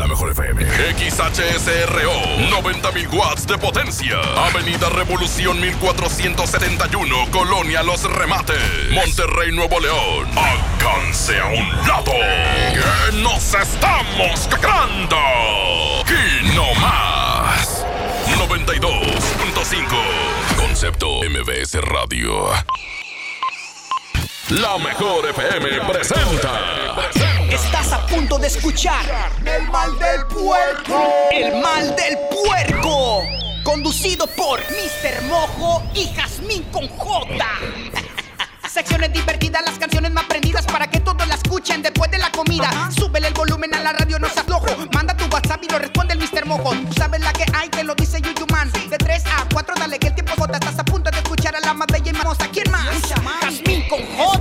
La mejor FM. XHSRO. 90.000 watts de potencia. Avenida Revolución 1471. Colonia Los Remates. Monterrey, Nuevo León. Alcance a un lado. Que nos estamos cagando. Y no más. 92.5. Concepto MBS Radio. La mejor FM presenta. Estás a punto de escuchar El mal del puerco. El mal del puerco. Conducido por Mr. Mojo y Jazmín con J. Secciones divertidas, las canciones más prendidas para que todos la escuchen después de la comida. Súbele el volumen a la radio, no seas flojo. Manda tu WhatsApp y lo responde el Mr. Mojo. Tú sabes la que hay, te lo dice Yuyuman. De 3 a 4, dale que el tiempo J. Estás a punto de escuchar a la más bella y famosa. ¿Quién más? Jazmín con J.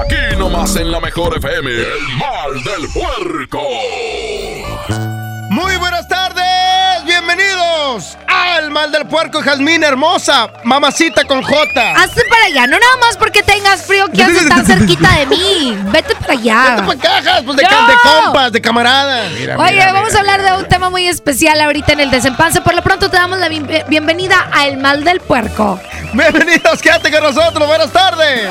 Aquí nomás en la mejor FM. El mal del puerco. Muy buenas tardes, bienvenidos al Mal del Puerco y Jazmín Hermosa, mamacita con J. Hazte para allá, no nada más porque tengas frío quieres estar cerquita de mí. Vete para allá. Vete pa' cajas, pues de, No. ca- de compas, de camaradas. Oye, vamos a hablar de un tema muy especial ahorita en el desempance. Por lo pronto te damos la bien- bienvenida a El Mal del Puerco. Bienvenidos, quédate con nosotros, buenas tardes.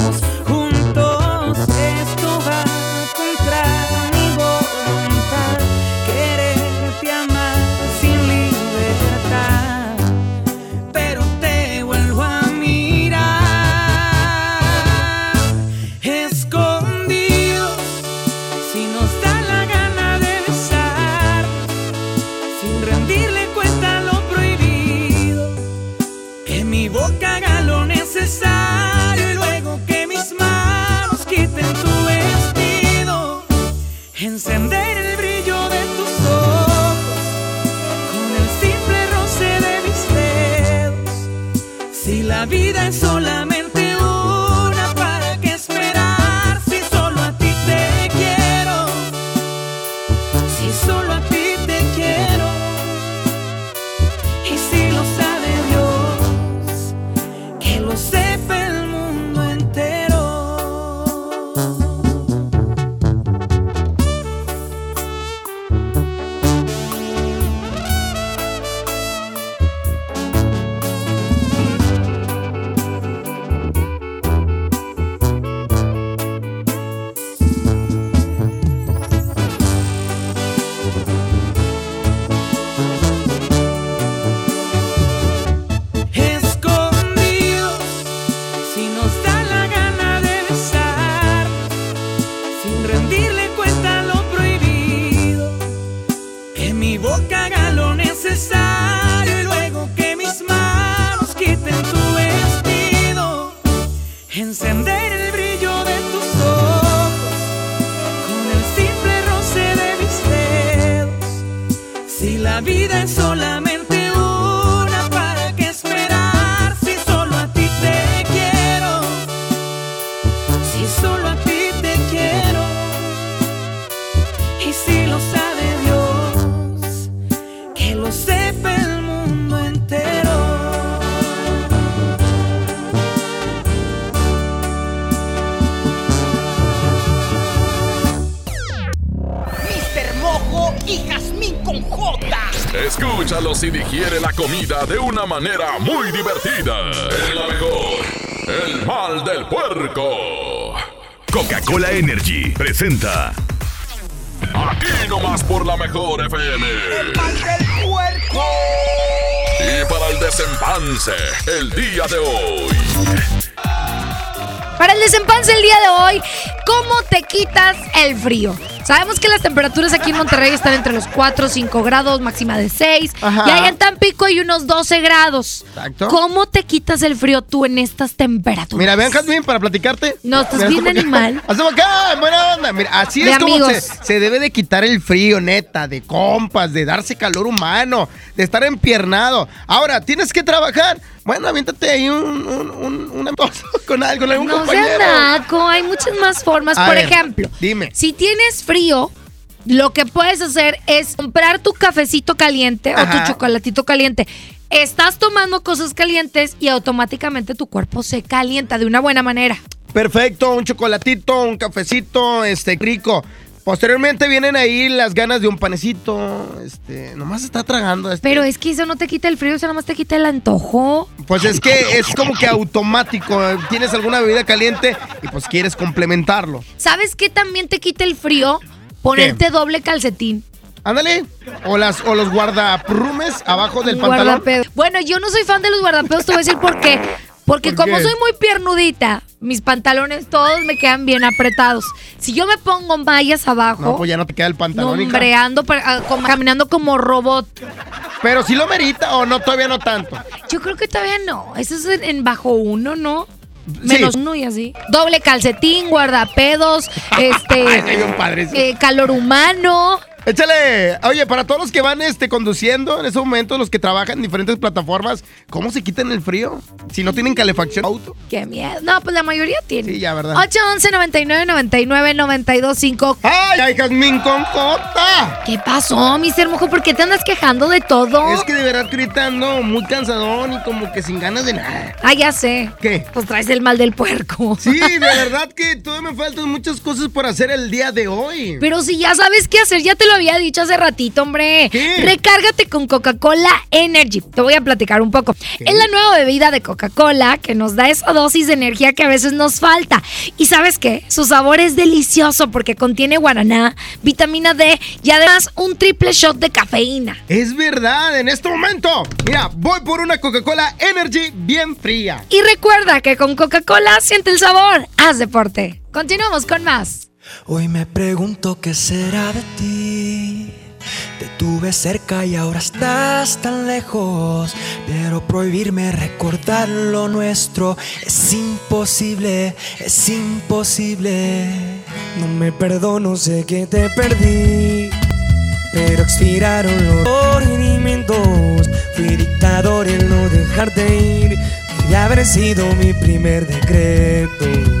Bye. Una manera muy divertida. En la mejor. El mal del puerco. Coca-Cola Energy presenta Aquí nomás por la mejor FM. El mal del puerco. Y para el desempance, el día de hoy. Para el desempance el día de hoy, ¿cómo te quitas el frío? Sabemos que las temperaturas aquí en Monterrey están entre los 4 o 5 grados, máxima de 6. Ajá. Y allá en Tampico hay unos 12 grados. Exacto. ¿Cómo te quitas el frío tú en estas temperaturas? Mira, vean, Jasmine, para platicarte. No, estás bien animal. Hacemos acá, buena onda. Mira, así De es como se, debe de quitar el frío, neta, de compas, de darse calor humano, de estar empiernado. Ahora, tienes que trabajar. Bueno, aviéntate ahí un, un, un, cosa con algo, con algún No compañero. seas naco, hay muchas más formas. A Por ver, ejemplo, dime. si tienes frío, lo que puedes hacer es comprar tu cafecito caliente o tu chocolatito caliente. Estás tomando cosas calientes y automáticamente tu cuerpo se calienta de una buena manera. Perfecto, un chocolatito, un cafecito, este, rico. Posteriormente vienen ahí las ganas de un panecito, este, nomás está tragando. Este. Pero es que eso no te quita el frío, eso nada más te quita el antojo. Pues es que es como que automático. Tienes alguna bebida caliente y pues quieres complementarlo. ¿Sabes qué también te quita el frío? Ponerte doble calcetín. Ándale. O las o los guardaprumes abajo del pantalón. Guardapedo. Bueno, yo no soy fan de los guardapedos, te voy a decir por qué. Porque ¿Por como qué? soy muy piernudita, mis pantalones todos me quedan bien apretados. Si yo me pongo mallas abajo, No, pues ya no te queda el pantalón. hija. nombreando, caminando como robot. Pero si lo merita o no, todavía no tanto. Yo creo que todavía no. Eso es en, bajo uno, ¿no? Menos Sí. uno y así. Doble calcetín, guardapedos, Ay, está este, bien padre eh, calor humano. Échale. Oye, para todos los que van este, conduciendo en ese momento, los que trabajan en diferentes plataformas, ¿cómo se quitan el frío? Si no tienen calefacción auto. Qué miedo. No, pues la mayoría tiene. Sí, ya, ¿verdad? 811 99 99 925 ¡Ay, ay, Jazmín con J! ¿Qué pasó, Mr. Mojo? ¿Por qué te andas quejando de todo? Es que de verdad que ahorita ando muy cansadón y como que sin ganas de nada. Ah, ya sé. ¿Qué? Pues traes el mal del puerco. Sí, de verdad que todavía me faltan muchas cosas por hacer el día de hoy. Pero si ya sabes qué hacer, ya te lo había dicho hace ratito, hombre. ¿Qué? Recárgate con Coca-Cola Energy. Te voy a platicar un poco. Es la nueva bebida de Coca-Cola que nos da esa dosis de energía que a veces nos falta. Y sabes qué? Su sabor es delicioso porque contiene guaraná, vitamina D y además un triple shot de cafeína. Es verdad, en este momento. Mira, voy por una Coca-Cola Energy bien fría. Y recuerda que con Coca-Cola siente el sabor. Haz deporte. Continuamos con más. Hoy me pregunto qué será de ti. Te tuve cerca y ahora estás tan lejos. Pero prohibirme recordar lo nuestro es imposible, es imposible. No me perdono, sé que te perdí. Pero expiraron los ordenamientos. Fui dictador en no dejarte ir. Debe haber sido mi primer decreto.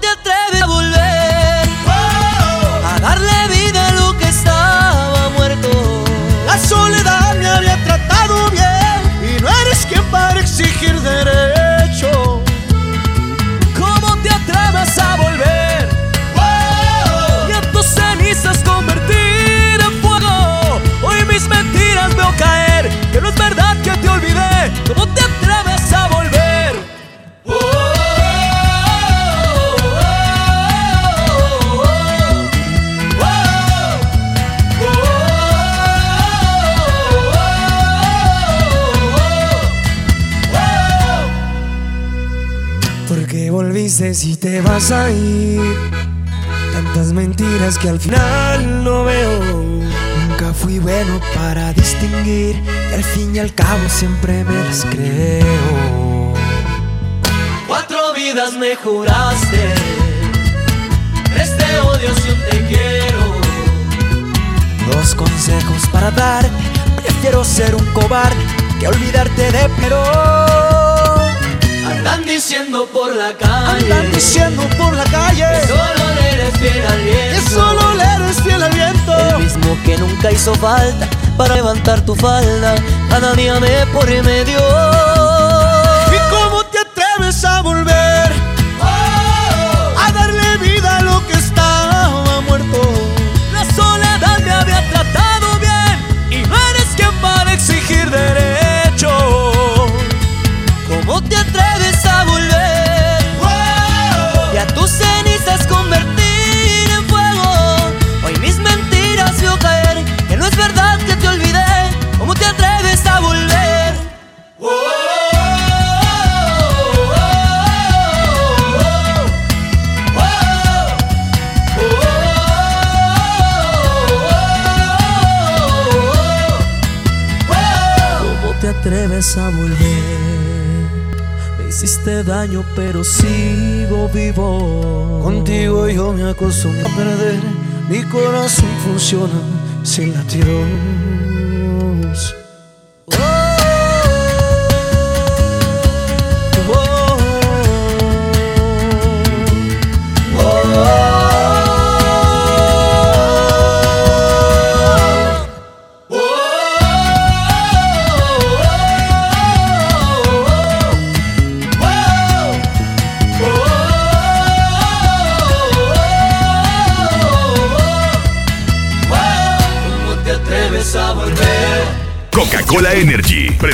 si te vas a ir. Tantas mentiras que al final no veo. Nunca fui bueno para distinguir. Y al fin y al cabo siempre me las creo. Cuatro vidas me juraste. Tres te odio si un te quiero. Dos consejos para darte. Prefiero ser un cobarde que olvidarte de pero. Diciendo por la calle. Andan diciendo por la calle. Que solo le eres fiel al viento. Que solo le eres fiel al viento. El mismo que nunca hizo falta para levantar tu falda. Cada día me por medio. Corazón funciona sin latidos.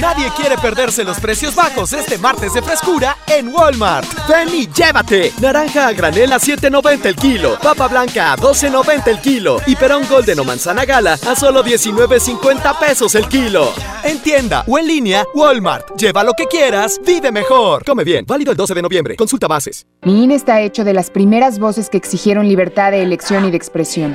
Nadie quiere perderse los precios bajos este martes de frescura en Walmart. Ven llévate. Naranja a granel a 7.90 el kilo. Papa blanca a 12.90 el kilo. Y perón golden o manzana gala a solo 19.50 pesos el kilo. En tienda o en línea, Walmart. Lleva lo que quieras, vive mejor. Come bien. Válido el 12 de noviembre. Consulta bases. Mi INE está hecho de las primeras voces que exigieron libertad de elección y de expresión.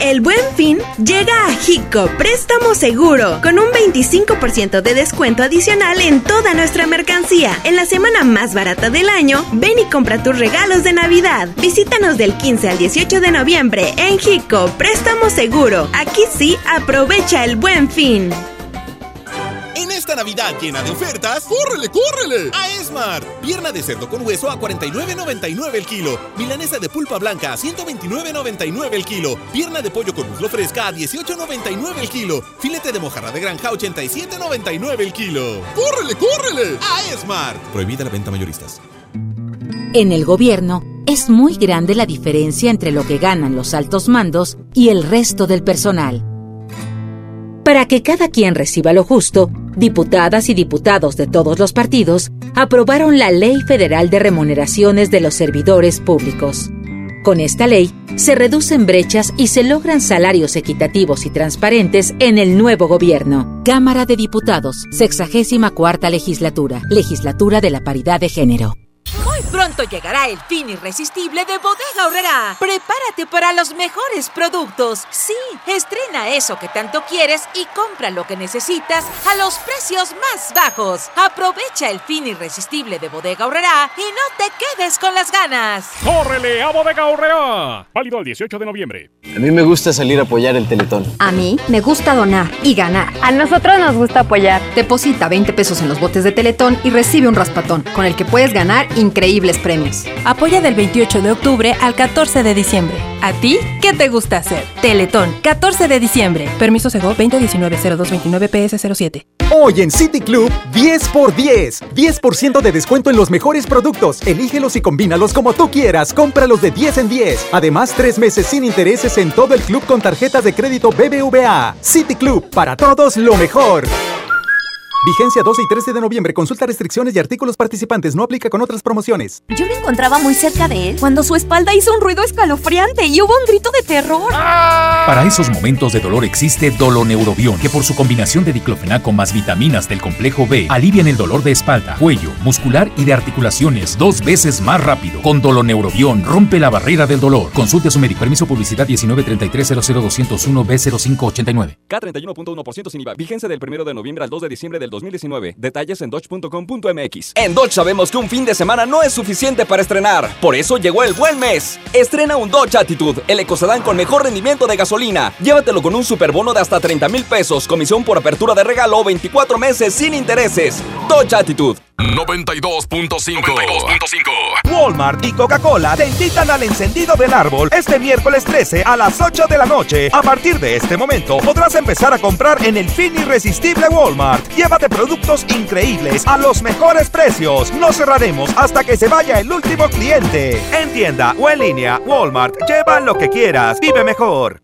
El buen fin llega a Hico Préstamo Seguro con un 25% de descuento adicional en toda nuestra mercancía. En la semana más barata del año, ven y compra tus regalos de Navidad. Visítanos del 15 al 18 de noviembre en Hico Préstamo Seguro. Aquí sí, aprovecha el buen fin. En esta Navidad llena de ofertas, ¡córrele, córrele! A Esmart. Pierna de cerdo con hueso a 49.99 el kilo. Milanesa de pulpa blanca a 129.99 el kilo. Pierna de pollo con muslo fresca a 18.99 el kilo. Filete de mojarra de granja a 87.99 el kilo. ¡Córrele, córrele! A Esmart. Prohibida la venta mayoristas. En el gobierno es muy grande la diferencia entre lo que ganan los altos mandos y el resto del personal. Para que cada quien reciba lo justo, diputadas y diputados de todos los partidos aprobaron la Ley Federal de Remuneraciones de los Servidores Públicos. Con esta ley, se reducen brechas y se logran salarios equitativos y transparentes en el nuevo gobierno. Cámara de Diputados, 64 legislatura, legislatura de la paridad de género. Muy pronto llegará el fin irresistible de Bodega Horrera. Prepárate para los mejores productos. Sí, estrena eso que tanto quieres y compra lo que necesitas a los precios más bajos. Aprovecha el fin irresistible de Bodega Horrera y no te quedes con las ganas. ¡Córrele a Bodega Horrera! Válido el 18 de noviembre. A mí me gusta salir a apoyar el Teletón. A mí me gusta donar y ganar. A nosotros nos gusta apoyar. Deposita 20 pesos en los botes de Teletón y recibe un raspatón, con el que puedes ganar increíbles premios. Apoya del 28 de octubre al 14 de diciembre. ¿A ti qué te gusta hacer? Teletón, 14 de diciembre. Permiso Sego 2019-0229-PS07. Hoy en City Club, 10 por 10. 10% de descuento en los mejores productos. Elígelos y combínalos como tú quieras. Cómpralos de 10 en 10. Además, tres meses sin intereses en todo el club con tarjetas de crédito BBVA. City Club, para todos lo mejor. Vigencia 12 y 13 de noviembre. Consulta restricciones y artículos participantes. No aplica con otras promociones. Yo me encontraba muy cerca de él cuando su espalda hizo un ruido escalofriante y hubo un grito de terror. Para esos momentos de dolor existe Doloneurobión, que por su combinación de diclofenaco más vitaminas del complejo B alivian el dolor de espalda, cuello, muscular y de articulaciones dos veces más rápido. Con Doloneurobión rompe la barrera del dolor. Consulte a su médico. Permiso publicidad 193300201 B0589. K31.1% sin IVA. Vigencia del 1 de noviembre al 2 de diciembre del 2019. Detalles en dodge.com.mx. En Dodge sabemos que un fin de semana no es suficiente para estrenar. Por eso llegó el buen mes. Estrena un Dodge Attitude, el ecocedán con mejor rendimiento de gasolina. Llévatelo con un superbono de hasta 30 mil pesos, comisión por apertura de regalo, 24 meses sin intereses. Dodge Attitude. 92.5 Walmart y Coca-Cola te invitan al encendido del árbol este miércoles 13 a las 8 de la noche. A partir de este momento podrás empezar a comprar en el fin irresistible Walmart. Llévate productos increíbles a los mejores precios. No cerraremos hasta que se vaya el último cliente. En tienda o en línea, Walmart, lleva lo que quieras. Vive mejor.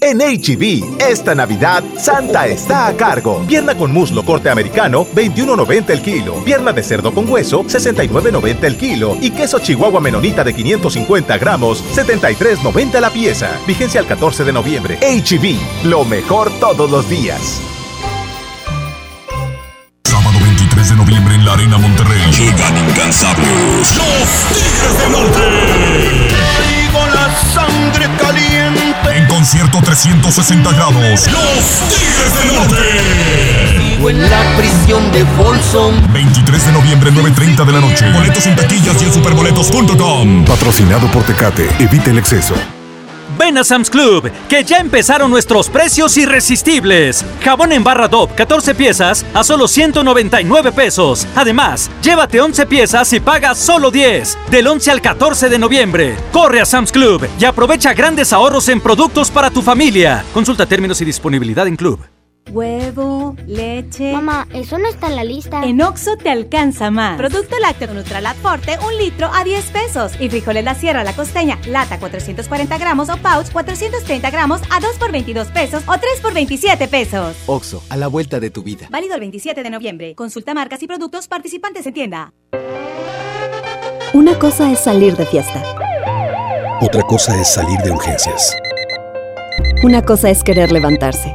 En HB, esta Navidad, Santa está a cargo. Pierna con muslo corte americano, 21.90 el kilo. Pierna de cerdo con hueso, 69.90 el kilo. Y queso chihuahua menonita de 550 gramos, 73.90 la pieza. Vigencia al 14 de noviembre. HB, lo mejor todos los días. Sábado 23 de noviembre en la Arena Monterrey. Llegan incansables. Los Tigres del Norte. Sangre caliente. En concierto 360 grados. Los Tigres del Norte. Vivo en la prisión de Folsom. 23 de noviembre, 9.30 de la noche. Boletos en taquillas y en superboletos.com. Patrocinado por Tecate. Evite el exceso. Ven a Sam's Club, que ya empezaron nuestros precios irresistibles. Jabón en barra DOP, 14 piezas a solo 199 pesos. Además, llévate 11 piezas y paga solo 10. Del 11 al 14 de noviembre. Corre a Sam's Club y aprovecha grandes ahorros en productos para tu familia. Consulta términos y disponibilidad en Club. Huevo, leche. Mamá, eso no está en la lista. En Oxo te alcanza más. Producto lácteo Nutralat Forte, un litro a 10 pesos. Y frijoles La Sierra La Costeña, lata 440 gramos o pouch 430 gramos a 2 por 22 pesos o 3 por 27 pesos. Oxo, a la vuelta de tu vida. Válido el 27 de noviembre. Consulta marcas y productos participantes en tienda. Una cosa es salir de fiesta. Otra cosa es salir de urgencias. Una cosa es querer levantarse.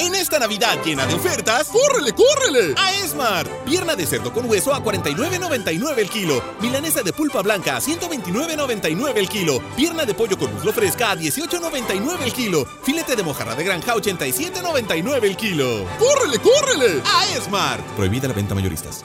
En esta Navidad llena de ofertas, ¡córrele, córrele! A Esmar. Pierna de cerdo con hueso a 49.99 el kilo. Milanesa de pulpa blanca a 129.99 el kilo. Pierna de pollo con muslo fresca a 18.99 el kilo. Filete de mojarra de granja a 87.99 el kilo. ¡Córrele, córrele! A Esmar. Prohibida la venta mayoristas.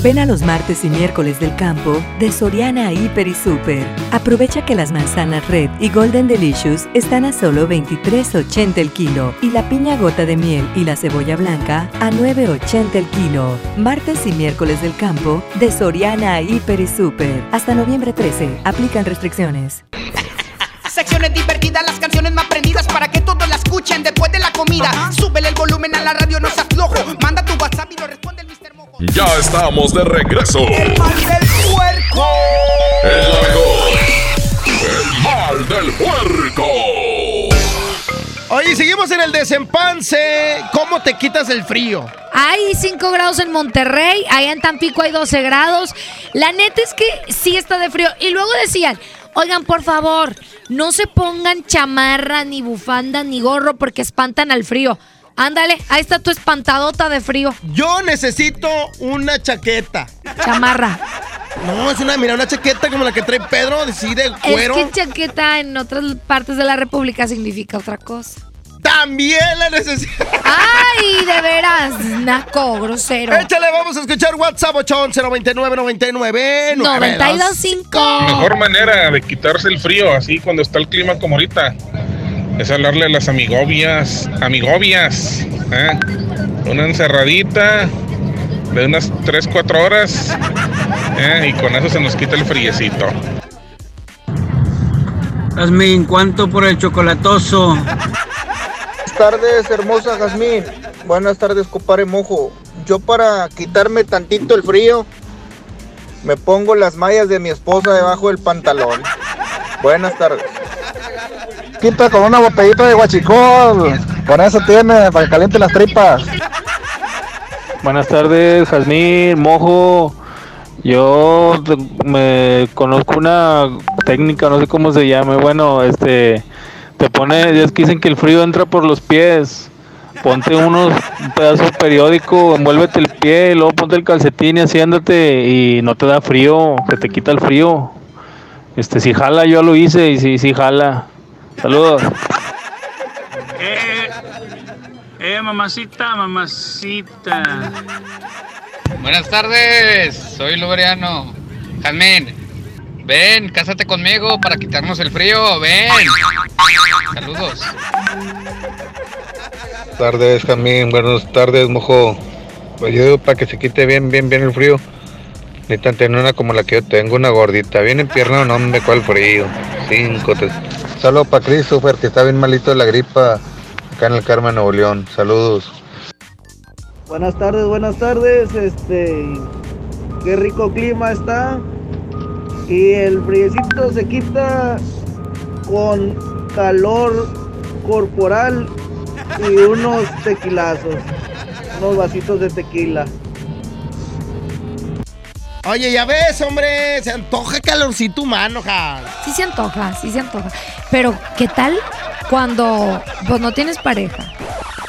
Ven a los martes y miércoles del campo de Soriana Hiper y Super. Aprovecha que las manzanas Red y Golden Delicious están a solo 23.80 el kilo y la piña gota de miel y la cebolla blanca a 9.80 el kilo. Martes y miércoles del campo de Soriana Hiper y Super. Hasta noviembre 13. Aplican restricciones. Secciones divertidas, las canciones más prendidas para que todos la escuchen después de la comida. Súbele el volumen a la radio, no seas flojo. Manda tu WhatsApp y lo responde el Mr. Mojo. Ya estamos de regreso. El mal del puerco. El mejor. El mal del puerco. Oye, seguimos en el desempance. ¿Cómo te quitas el frío? Hay 5 grados en Monterrey, allá en Tampico hay 12 grados. La neta es que sí está de frío. Y luego decían, Oigan, por favor, no se pongan chamarra, ni bufanda, ni gorro porque espantan al frío. Ándale, ahí está tu espantadota de frío. Yo necesito una chaqueta. Chamarra. No, es una, mira, una chaqueta como la que trae Pedro, así de cuero. Es que chaqueta en otras partes de la República significa otra cosa. También la necesito. ¡Ay, de veras! Naco, grosero. Échale, vamos a escuchar WhatsApp 811 99 99 925. Mejor manera de quitarse el frío, así cuando está el clima como ahorita, es hablarle a las amigobias, amigobias, ¿eh? Una encerradita de unas 3, 4 horas, ¿eh? y con eso se nos quita el friecito. Jazmín, ¿cuánto por el chocolatoso? Buenas tardes, hermosa Jazmín. Buenas tardes, compadre Mojo. Yo para quitarme tantito el frío, me pongo las mallas de mi esposa debajo del pantalón. Buenas tardes. Quita con una botellita de guachicol. Con eso tiene, para que caliente las tripas. Buenas tardes, Jazmín, Mojo. Yo me conozco una técnica, no sé cómo se llame. Bueno, este te pone, es que dicen que el frío entra por los pies. Ponte unos un pedazo de periódico, envuélvete el pie, luego ponte el calcetín y así y no te da frío, que te quita el frío. Este, si jala, yo lo hice y si, si jala. Saludos. Eh, eh, mamacita, mamacita. Buenas tardes, soy Luberiano. Jazmín, ven, cásate conmigo para quitarnos el frío, ven. Saludos. Buenas tardes, Jamín. Buenas tardes, mojo. Pues yo digo para que se quite bien, bien, bien el frío. Necesitan tener una como la que yo tengo, una gordita. Bien en pierna, no me cuál frío. Cinco, tres. Saludos para Christopher, que está bien malito de la gripa acá en el Carmen, Nuevo León. Saludos. Buenas tardes, buenas tardes. Este, qué rico clima está. Y el friecito se quita con calor corporal y unos tequilazos, unos vasitos de tequila. Oye, ya ves, hombre, se antoja calorcito humano, ja. Sí se antoja, sí se antoja. Pero, ¿qué tal cuando pues no tienes pareja?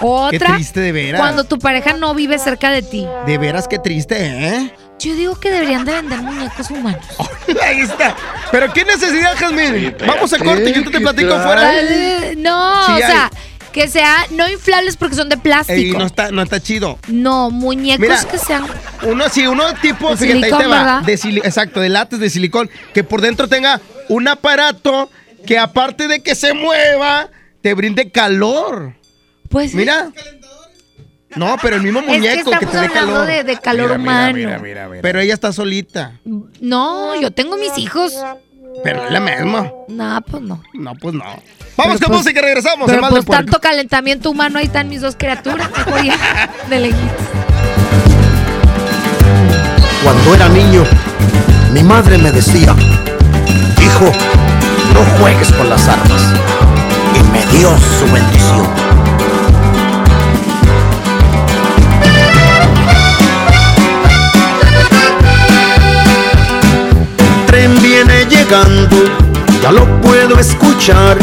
Otra, Qué triste de veras. cuando tu pareja no vive cerca de ti. De veras, qué triste, ¿eh? Yo digo que deberían de vender muñecos humanos. Ahí está. Pero qué necesidad, Jazmín. Vamos a corte y yo te platico fuera. No, Sí o hay. sea, que sea no inflables porque son de plástico. Ey, no está, no está chido. No, muñecos Mira, que sean. Uno sí, uno tipo, De fíjate, ahí te va. exacto, de látex de silicón, que por dentro tenga un aparato que aparte de que se mueva, te brinde calor. Pues Mira. No, pero el mismo Es que muñeco que, estamos te dé hablando calor. de- de calor Mira, mira, humano. mira, mira, mira. Pero ella está solita. No, yo tengo mis hijos. Pero es la misma. No, pues no. No, pues no. Vamos Pero con pues- música y regresamos. Pero pues tanto calentamiento humano, ahí están mis dos criaturas. De lejitos. Cuando era niño, mi madre me decía, hijo, no juegues con las armas. Y me dio su bendición. El tren viene llegando, ya lo puedo escuchar.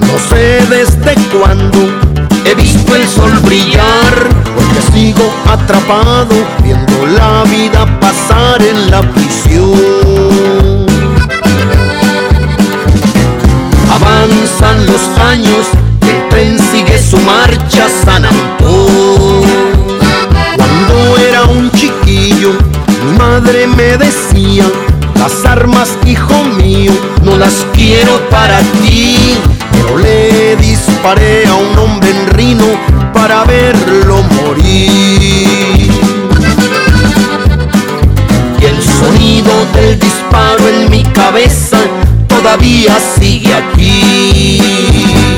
No sé desde cuándo he visto el sol brillar, porque sigo atrapado viendo la vida pasar en la prisión. Avanzan los años, el tren sigue su marcha San Antón. Cuando era un chiquillo, mi madre me decía, las armas, hijo mío, no las quiero para ti. Pero le disparé a un hombre en Rino para verlo morir. Y el sonido del disparo en mi cabeza todavía sigue aquí.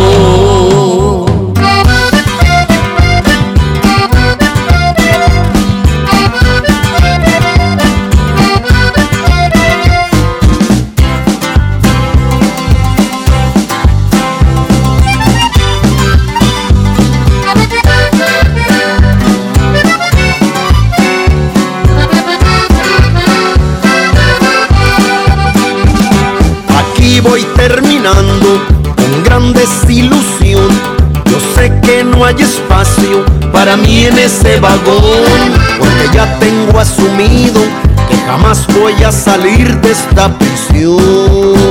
En ese vagón, porque ya tengo asumido que jamás voy a salir de esta prisión.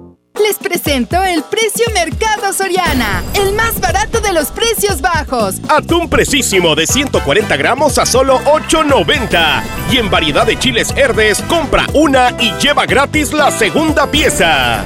Les presento el precio Mercado Soriana, el más barato de los precios bajos. Atún precisísimo de 140 gramos a solo 8.90. Y en variedad de chiles verdes, compra una y lleva gratis la segunda pieza.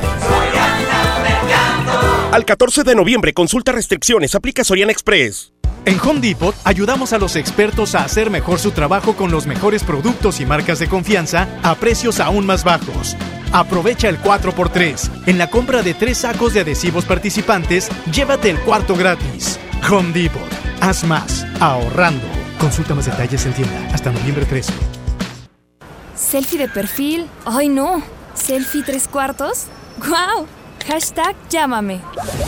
Al 14 de noviembre, consulta restricciones, aplica Soriana Express. En Home Depot ayudamos a los expertos a hacer mejor su trabajo con los mejores productos y marcas de confianza a precios aún más bajos. Aprovecha el 4x3. En la compra de tres sacos de adhesivos participantes, llévate el cuarto gratis. Home Depot. Haz más, ahorrando. Consulta más detalles en tienda hasta noviembre 13. Selfie de perfil. Ay, no. Selfie tres cuartos. ¡Guau! Hashtag llámame.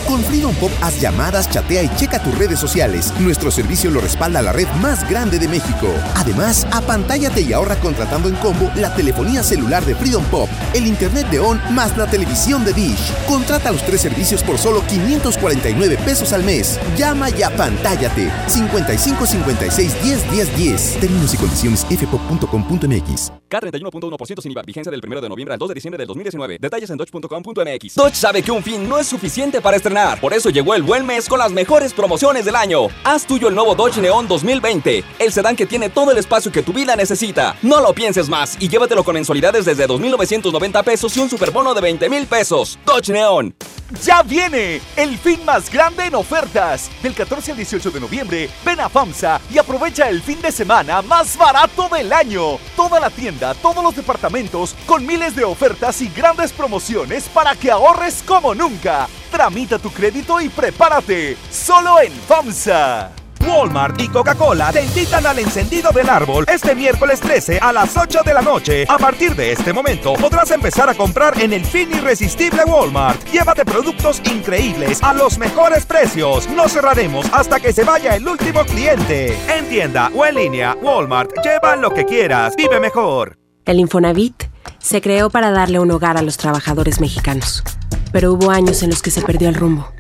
Con Freedom Pop haz llamadas, chatea y checa tus redes sociales. Nuestro servicio lo respalda la red más grande de México. Además, apantállate y ahorra contratando en combo la telefonía celular de Freedom Pop, el internet de ON más la televisión de Dish. Contrata los tres servicios por solo 549 pesos al mes. Llama y apantállate. 55 56 10 10 10. Términos y condiciones fpop.com.mx. K31.1% sin IVA. Vigencia del 1 de noviembre al 2 de diciembre del 2019. Detalles en dodge.com.mx. Dodge sabe que un fin no es suficiente para estrenar. Por eso llegó el buen mes con las mejores promociones del año. Haz tuyo el nuevo Dodge Neon 2020. El sedán que tiene todo el espacio que tu vida necesita. No lo pienses más y llévatelo con mensualidades desde 2.990 pesos y un superbono de 20 mil pesos. Dodge Neon. ¡Ya viene! El fin más grande en ofertas. Del 14 al 18 de noviembre, ven a FAMSA y aprovecha el fin de semana más barato del año. Toda la tienda, todos los departamentos, con miles de ofertas y grandes promociones para que ahorres como nunca. Tramita tu crédito y prepárate. Solo en FAMSA. Walmart y Coca-Cola te invitan al encendido del árbol este miércoles 13 a las 8 de la noche. A partir de este momento podrás empezar a comprar en el fin irresistible Walmart. Llévate productos increíbles a los mejores precios. No cerraremos hasta que se vaya el último cliente. En tienda o en línea, Walmart, lleva lo que quieras. Vive mejor. El Infonavit se creó para darle un hogar a los trabajadores mexicanos, pero hubo años en los que se perdió el rumbo.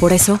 Por eso,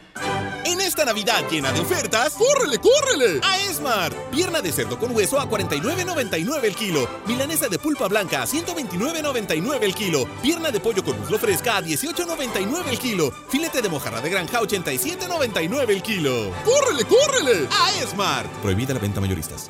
Navidad llena de ofertas, ¡córrele, córrele! A Esmart. Pierna de cerdo con hueso a 49.99 el kilo. Milanesa de pulpa blanca a 129.99 el kilo. Pierna de pollo con muslo fresca a 18.99 el kilo. Filete de mojarra de granja a 87.99 el kilo. ¡Córrele, córrele! A Esmart. Prohibida la venta mayoristas.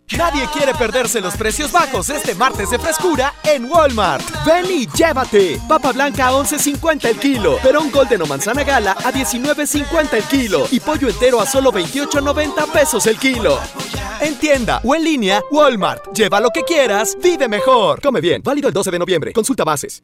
Nadie quiere perderse los precios bajos este martes de frescura en Walmart. Ven y llévate. Papa blanca a 11.50 el kilo. Perón Golden o manzana gala a 19.50 el kilo. Y pollo entero a solo 28.90 pesos el kilo. En tienda o en línea, Walmart. Lleva lo que quieras, vive mejor. Come bien. Válido el 12 de noviembre. Consulta bases.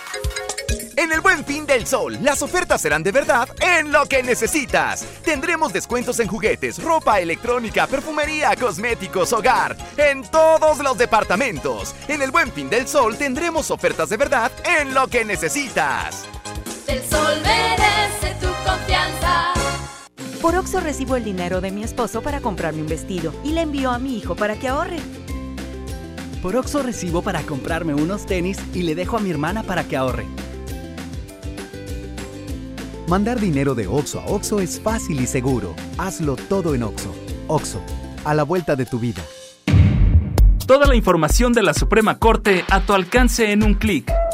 En el Buen Fin del Sol, las ofertas serán de verdad en lo que necesitas. Tendremos descuentos en juguetes, ropa electrónica, perfumería, cosméticos, hogar, en todos los departamentos. En el Buen Fin del Sol tendremos ofertas de verdad en lo que necesitas. El sol merece tu confianza. Por Oxo recibo el dinero de mi esposo para comprarme un vestido y le envío a mi hijo para que ahorre. Por Oxo recibo para comprarme unos tenis y le dejo a mi hermana para que ahorre. Mandar dinero de Oxo a Oxo es fácil y seguro. Hazlo todo en Oxo. Oxo, a la vuelta de tu vida. Toda la información de la Suprema Corte a tu alcance en un clic.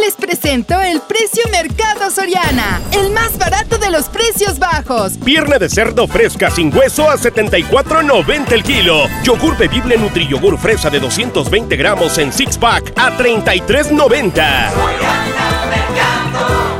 Les presento el precio Mercado Soriana, el más barato de los precios bajos. Pierna de cerdo fresca sin hueso a 74.90 el kilo. Yogur bebible Nutriyogur fresa de 220 gramos en six pack a 33.90.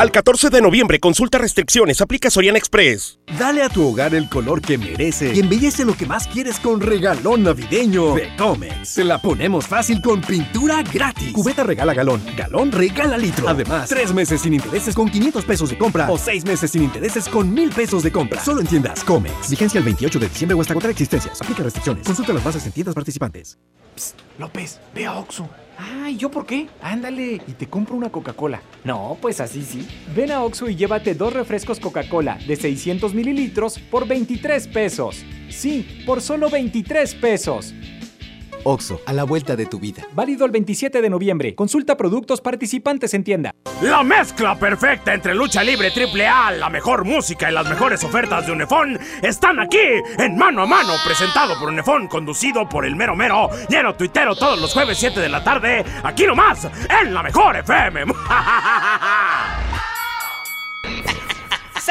Al 14 de noviembre, consulta restricciones, aplica Soriana Express. Dale a tu hogar el color que merece y embellece lo que más quieres con regalón navideño de Comex. Se la ponemos fácil con pintura gratis. Cubeta regala galón, galón regala litro. Además, tres meses sin intereses con 500 pesos de compra o seis meses sin intereses con 1000 pesos de compra. Solo en tiendas Comex. Vigencia el 28 de diciembre o hasta contra existencias. Aplica restricciones. Consulta las bases en tiendas participantes. López, ve a Oxxo. Ay, ¿yo por qué? Ándale, y te compro una Coca-Cola. No, pues así sí. Ven a Oxxo y llévate dos refrescos Coca-Cola de 600 mililitros por 23 pesos. Sí, por solo 23 pesos. Oxo, a la vuelta de tu vida. Válido el 27 de noviembre. Consulta productos participantes en tienda. La mezcla perfecta entre lucha libre triple A, la mejor música y las mejores ofertas de Unefón están aquí en Mano a Mano, presentado por Unefón, conducido por el mero mero, lleno tuitero todos los jueves 7 de la tarde, aquí nomás, en la mejor FM.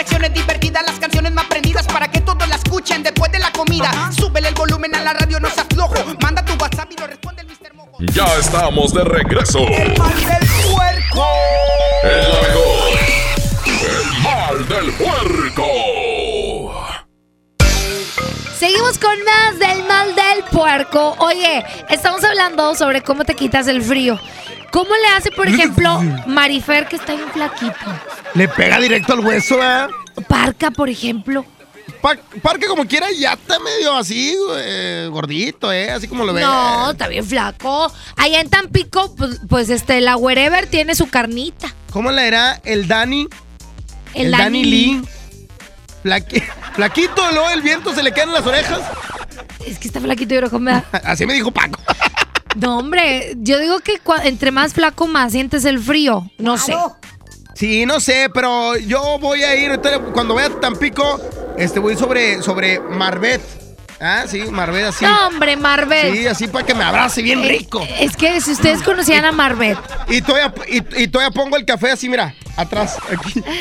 Secciones divertidas, las canciones más prendidas para que todos la escuchen después de la comida. Súbele el volumen a la radio, no seas flojo. Manda tu WhatsApp y lo responde el Mr. Mojo. Ya estamos de regreso. El mal del puerco. El. El mal del puerco. Seguimos con más del mal del puerco. Oye, estamos hablando sobre cómo te quitas el frío. ¿Cómo le hace, por ejemplo, Marifer, que está bien flaquita? Le pega directo al hueso, ¿eh? Parca, por ejemplo. Pa- Parque como quiera ya está medio así, güey, gordito, ¿eh? Así como lo ves. No, está bien flaco. Allá en Tampico, pues, pues, este, la Wherever tiene su carnita. ¿Cómo le era el Dani? El Dani Lee. Flaqui- flaquito, luego el viento se le quedan en las orejas. Es que está flaquito y orejo me da. Así me dijo Paco. No, hombre, yo digo que entre más flaco, más sientes el frío. No sé. Sí, no sé, pero yo voy a ir, cuando vaya a Tampico, este, voy sobre, sobre Marbet. Ah, sí, Marbet así. No, hombre, Marvel. Sí, así para que me abrace bien Eh, rico. Es que si ustedes conocían a Marbet. Y todavía, y, y todavía pongo el café así, mira, atrás, aquí.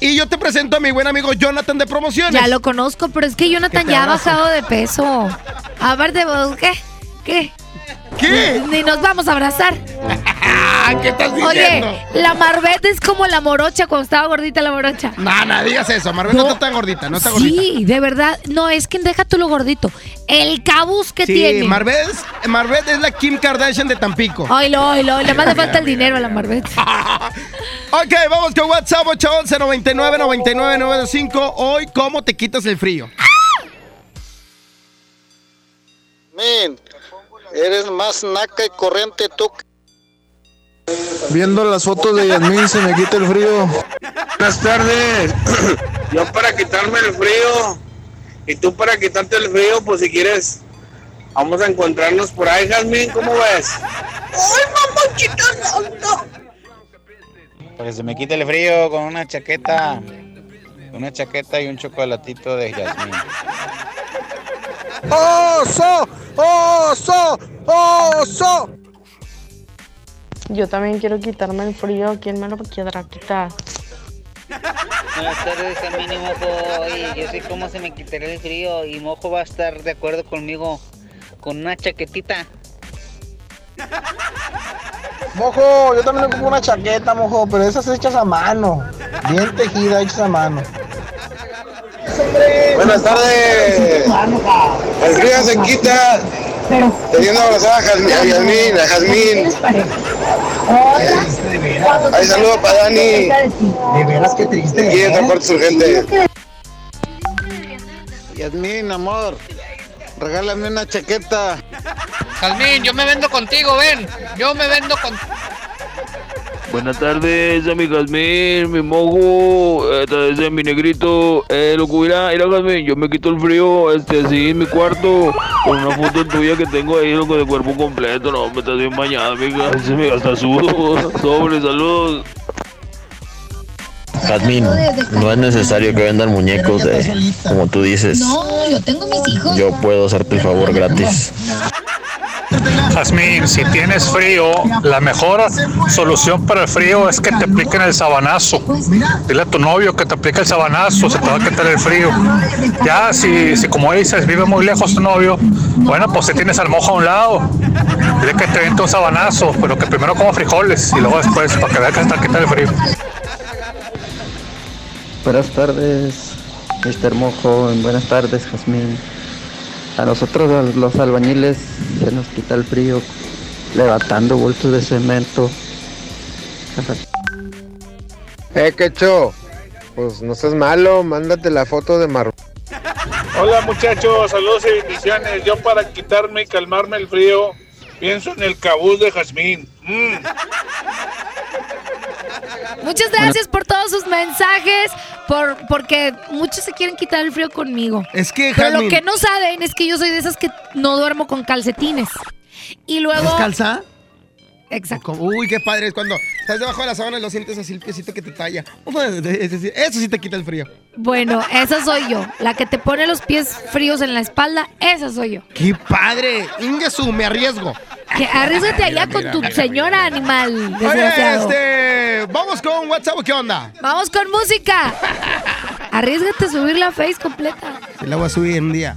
Y yo te presento a mi buen amigo Jonathan de Promociones. Ya lo conozco, pero es que Jonathan Que ya ha bajado de peso. Aparte, vos, ¿qué? ¿Qué? ¿Qué? Ni nos vamos a abrazar. ¿Qué estás diciendo? Oye, la Marbet es como la morocha cuando estaba gordita la morocha. No, no digas eso. Marbet no, está tan gordita, no está gordita. Sí, de verdad. No, es que deja tú lo gordito. El cabuz que Sí, tiene. Marbet es, Marbet es la Kim Kardashian de Tampico. Oilo, oilo, le más le falta el dinero a la Marbet. Ok, vamos con WhatsApp 811 99 99 95. Hoy, ¿cómo te quitas el frío? Men, eres más naca y corriente tú. Viendo las fotos de Yasmín se me quita el frío. Buenas tardes. Yo para quitarme el frío y tú para quitarte el frío, pues si quieres, vamos a encontrarnos por ahí, Jasmine, ¿cómo ves? ¡Ay, mamachita Para que se me quite el frío con una chaqueta. Una chaqueta y un chocolatito de Yasmín. ¡Oso! ¡Oso! ¡Oso! Yo también quiero quitarme el frío. ¿Quién me lo querrá quitar? Buenas tardes, Jasmine y Mojo. Yo sé cómo se me quitará el frío y Mojo va a estar de acuerdo conmigo con una chaquetita. Mojo, yo también me pongo una chaqueta, mojo, pero esas hechas a mano. Bien tejida, hechas a mano. Buenas tardes. El frío se quita teniendo abrazada a Jasmine, a Yasmín, a Jasmine. Ahí saludo para Dani. De veras que triste. Transporte urgente. Yasmín, amor, regálame una chaqueta. Jazmín, yo me vendo contigo, ven. Yo me vendo con. Buenas tardes, a mi Jazmín, mi mojo, esta es mi negrito, eh, lo mira, mira Jazmín, yo me quito el frío, este, así en mi cuarto, con una foto tuya que tengo ahí, loco, de cuerpo completo, no, me estás bien bañada, amiga, me hasta sudo, sobre, saludos. Jazmín, no es necesario que vendan muñecos de, como tú dices. No, yo tengo mis hijos. Yo puedo hacerte el favor gratis. Jazmín, si tienes frío, la mejor solución para el frío es que te apliquen el sabanazo. Dile a tu novio que te aplique el sabanazo, se te va a quitar el frío. Ya, si, si como dices, vive muy lejos tu novio, bueno, pues si tienes al mojo a un lado, dile que te vente un sabanazo, pero que primero coma frijoles y luego después, para que vea que se te quita el frío. Buenas tardes, Mr. Mojo. Buenas tardes, Jazmín. A nosotros, los albañiles, se nos quita el frío levantando bultos de cemento. Eh, quecho, pues no seas malo, mándate la foto de Mar. Hola muchachos, saludos y bendiciones. Yo para quitarme y calmarme el frío, pienso en el cabuz de Jazmín. Mm. Muchas gracias por todos sus mensajes, por porque muchos se quieren quitar el frío conmigo. Es que, Pero lo que no saben es que yo soy de esas que no duermo con calcetines. Y luego... ¿Descalza? Exacto. Uy, qué padre es cuando estás debajo de la sábana y lo sientes así el piecito que te talla. Es eso sí te quita el frío. Bueno, esa soy yo. La que te pone los pies fríos en la espalda, esa soy yo. ¡Qué padre! Ingesu, me arriesgo. Que arriesgate allá con tu señora animal, Oye, este, vamos con WhatsApp, ¿qué onda? Vamos con música. Arriesgate a subir la face completa. Se la voy a subir un día.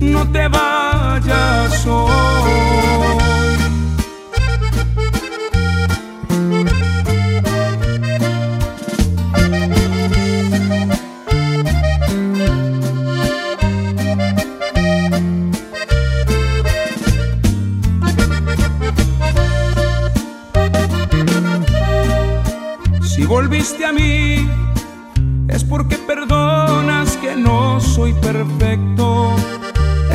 no te vayas hoy. Si volviste a mí, es porque perdonas que no soy perfecto.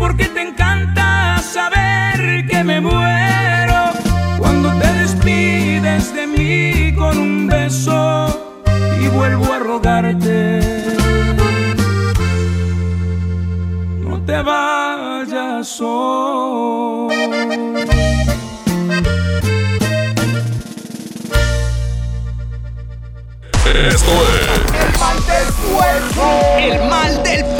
porque te encanta saber que me muero cuando te despides de mí con un beso y vuelvo a rogarte. No te vayas hoy. Esto es El mal del puerco. El mal del puerco.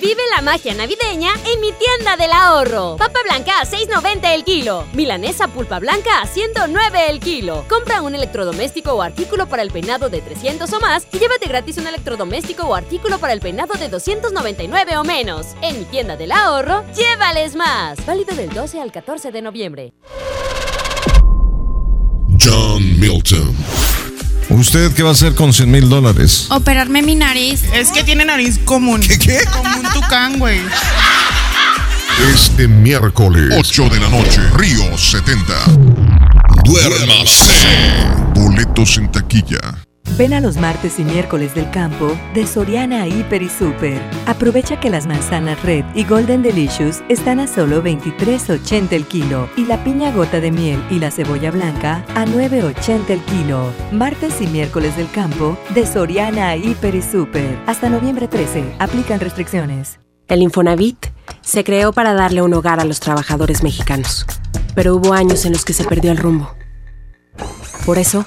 Vive la magia navideña en mi tienda del ahorro. Papa blanca a 6.90 el kilo. Milanesa pulpa blanca a 109 el kilo. Compra un electrodoméstico o artículo para el peinado de 300 o más y llévate gratis un electrodoméstico o artículo para el peinado de 299 o menos. En mi tienda del ahorro, llévales más. Válido del 12 al 14 de noviembre. John Milton. ¿Usted qué va a hacer con 100 mil dólares? Operarme mi nariz. Es que tiene nariz común. ¿Qué? qué? Como un tucán, güey. Este miércoles, 8 de la noche, Río 70. Duérmase. Boletos en taquilla. Ven a los martes y miércoles del campo de Soriana Hiper y Super. Aprovecha que las manzanas Red y Golden Delicious están a solo 23.80 el kilo y la piña gota de miel y la cebolla blanca a 9.80 el kilo. Martes y miércoles del campo de Soriana Hiper y Super. Hasta noviembre 13. Aplican restricciones. El Infonavit se creó para darle un hogar a los trabajadores mexicanos, pero hubo años en los que se perdió el rumbo. Por eso,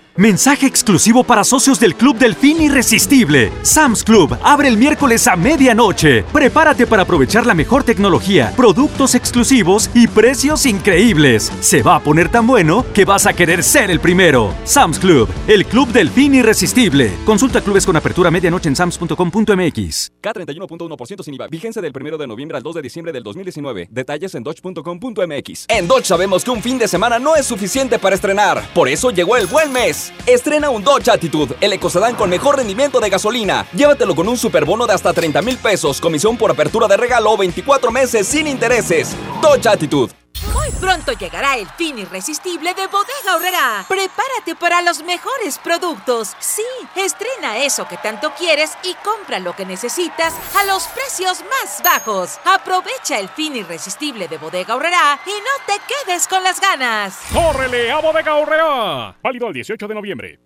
Mensaje exclusivo para socios del Club Delfín Irresistible. Sam's Club abre el miércoles a medianoche. Prepárate para aprovechar la mejor tecnología, productos exclusivos y precios increíbles. Se va a poner tan bueno que vas a querer ser el primero. Sam's Club, el Club Delfín Irresistible. Consulta clubes con apertura medianoche en sams.com.mx. K31.1% sin IVA. Vigencia del 1 de noviembre al 2 de diciembre del 2019. Detalles en dodge.com.mx. En Dodge sabemos que un fin de semana no es suficiente para estrenar. Por eso llegó el buen mes. Estrena un Dodge Attitude, el ecocedán con mejor rendimiento de gasolina. Llévatelo con un superbono de hasta 30 mil pesos, comisión por apertura de regalo, 24 meses sin intereses. Dodge Attitude. Muy pronto llegará el fin irresistible de Bodega Horrera. Prepárate para los mejores productos. Sí, estrena eso que tanto quieres y compra lo que necesitas a los precios más bajos. Aprovecha el fin irresistible de Bodega Horrera y no te quedes con las ganas. ¡Córrele a Bodega Horrera! Válido el 18 de noviembre.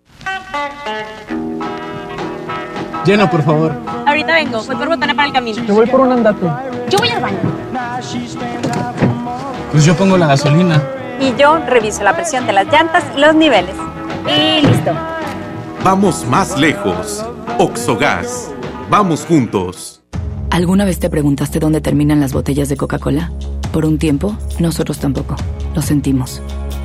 Llena, por favor. Ahorita vengo, voy por botana para el camino. Yo voy por un andate. Yo voy al baño. Pues yo pongo la gasolina. Y yo reviso la presión de las llantas y los niveles. Y listo. Vamos más lejos. Oxogas. Vamos juntos. ¿Alguna vez te preguntaste dónde terminan las botellas de Coca-Cola? Por un tiempo, nosotros tampoco. Lo sentimos.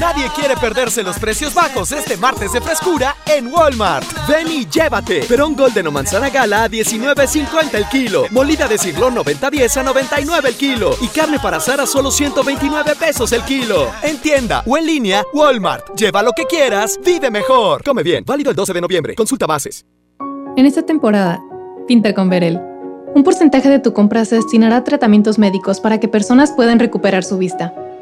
Nadie quiere perderse los precios bajos este martes de frescura en Walmart. Ven y llévate. Perón Golden o manzana gala a 19.50 el kilo. Molida de ciglón 90.10 a 99 el kilo. Y carne para asar a solo 129 pesos el kilo. En tienda o en línea, Walmart. Lleva lo que quieras, vive mejor. Come bien. Válido el 12 de noviembre. Consulta bases. En esta temporada, pinta con Verel. Un porcentaje de tu compra se destinará a tratamientos médicos para que personas puedan recuperar su vista.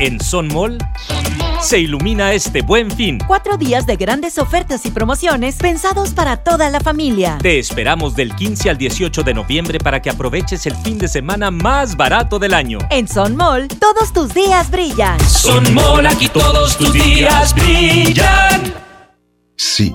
En Son Mall se ilumina este buen fin. Cuatro días de grandes ofertas y promociones pensados para toda la familia. Te esperamos del 15 al 18 de noviembre para que aproveches el fin de semana más barato del año. En Son Mall, todos tus días brillan. Son Mall, aquí todos tus días brillan. Sí,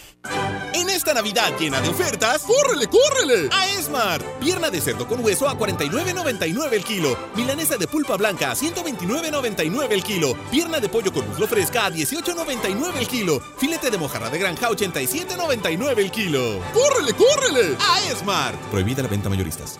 Esta Navidad llena de ofertas, ¡córrele, córrele! A Esmart. Pierna de cerdo con hueso a 49.99 el kilo. Milanesa de pulpa blanca a 129.99 el kilo. Pierna de pollo con muslo fresca a 18.99 el kilo. Filete de mojarra de granja a 87.99 el kilo. ¡Córrele, córrele! A Esmart. Prohibida la venta mayoristas.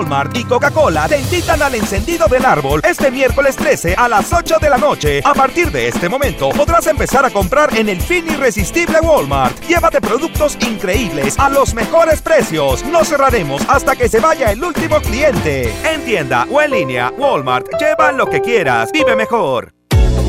Walmart y Coca-Cola te invitan al encendido del árbol este miércoles 13 a las 8 de la noche. A partir de este momento podrás empezar a comprar en el fin irresistible Walmart. Llévate productos increíbles a los mejores precios. No cerraremos hasta que se vaya el último cliente. En tienda o en línea, Walmart, lleva lo que quieras. Vive mejor.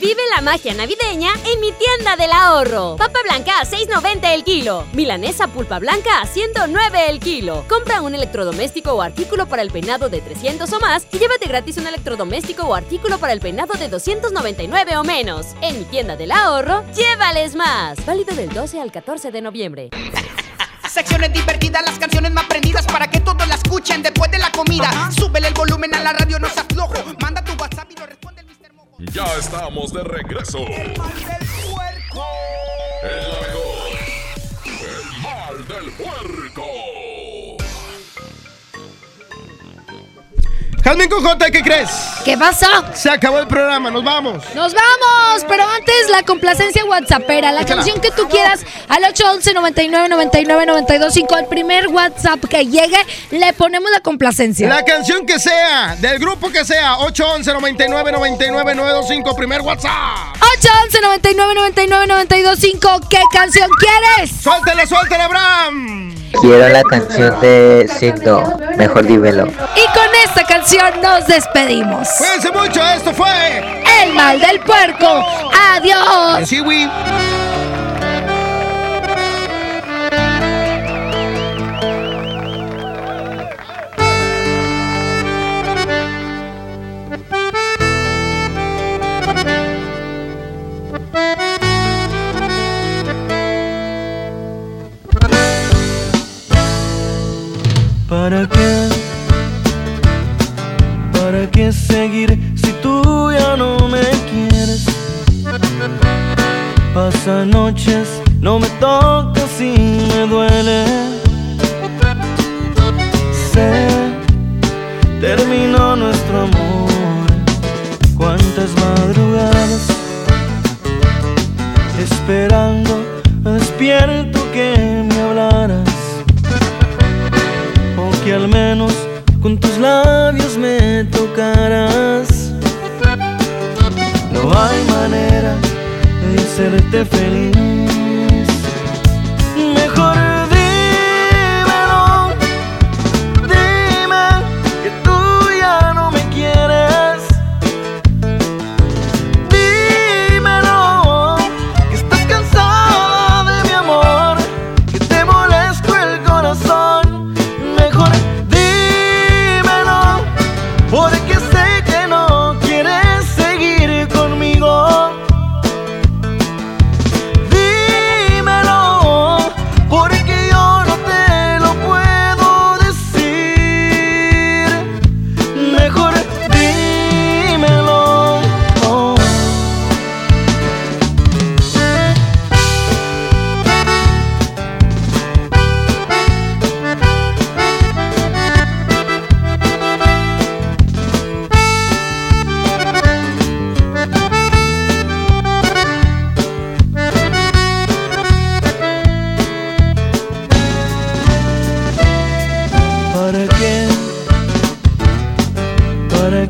Vive la magia navideña en mi tienda del ahorro. Papa blanca a 6.90 el kilo. Milanesa pulpa blanca a 109 el kilo. Compra un electrodoméstico o artículo para el peinado de 300 o más y llévate gratis un electrodoméstico o artículo para el peinado de 299 o menos. En mi tienda del ahorro, llévales más. Válido del 12 al 14 de noviembre. Secciones divertidas, las canciones más prendidas para que todos la escuchen después de la comida. Súbele el volumen a la radio, no se aflojo. Manda tu WhatsApp y lo responde. Ya estamos de regreso. El mal del puerco. El Jazmín Cojota, ¿qué crees? ¿Qué pasó? Se acabó el programa, nos vamos. Nos vamos, pero antes la complacencia WhatsAppera, la Échala. canción que tú quieras al 811 99 99 925 al primer WhatsApp que llegue le ponemos la complacencia. La canción que sea, del grupo que sea, 811 99 99 925, primer WhatsApp. 811 99 99 925 ¿qué canción quieres? Suéltale, suéltale, Abraham. Quiero la canción de Signo, mejor dímelo. Y con esta canción nos despedimos. Cuídense mucho, esto fue El mal del puerco. Adiós. ¿Para qué? ¿Para qué seguir si tú ya no me quieres? Pasa noches, no me tocas y me duele. Hacerte feliz.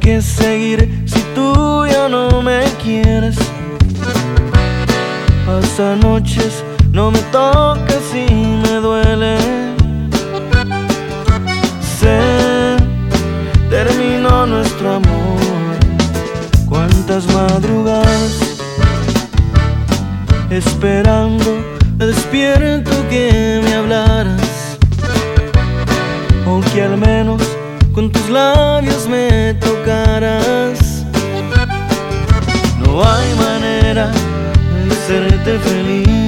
¿Para qué seguir si tú ya no me quieres? Pasa noches, no me tocas y me duele. Sé, terminó nuestro amor. Cuántas madrugadas esperando despierto que me hablaras o que al menos labios me tocaras. No hay manera de hacerte feliz.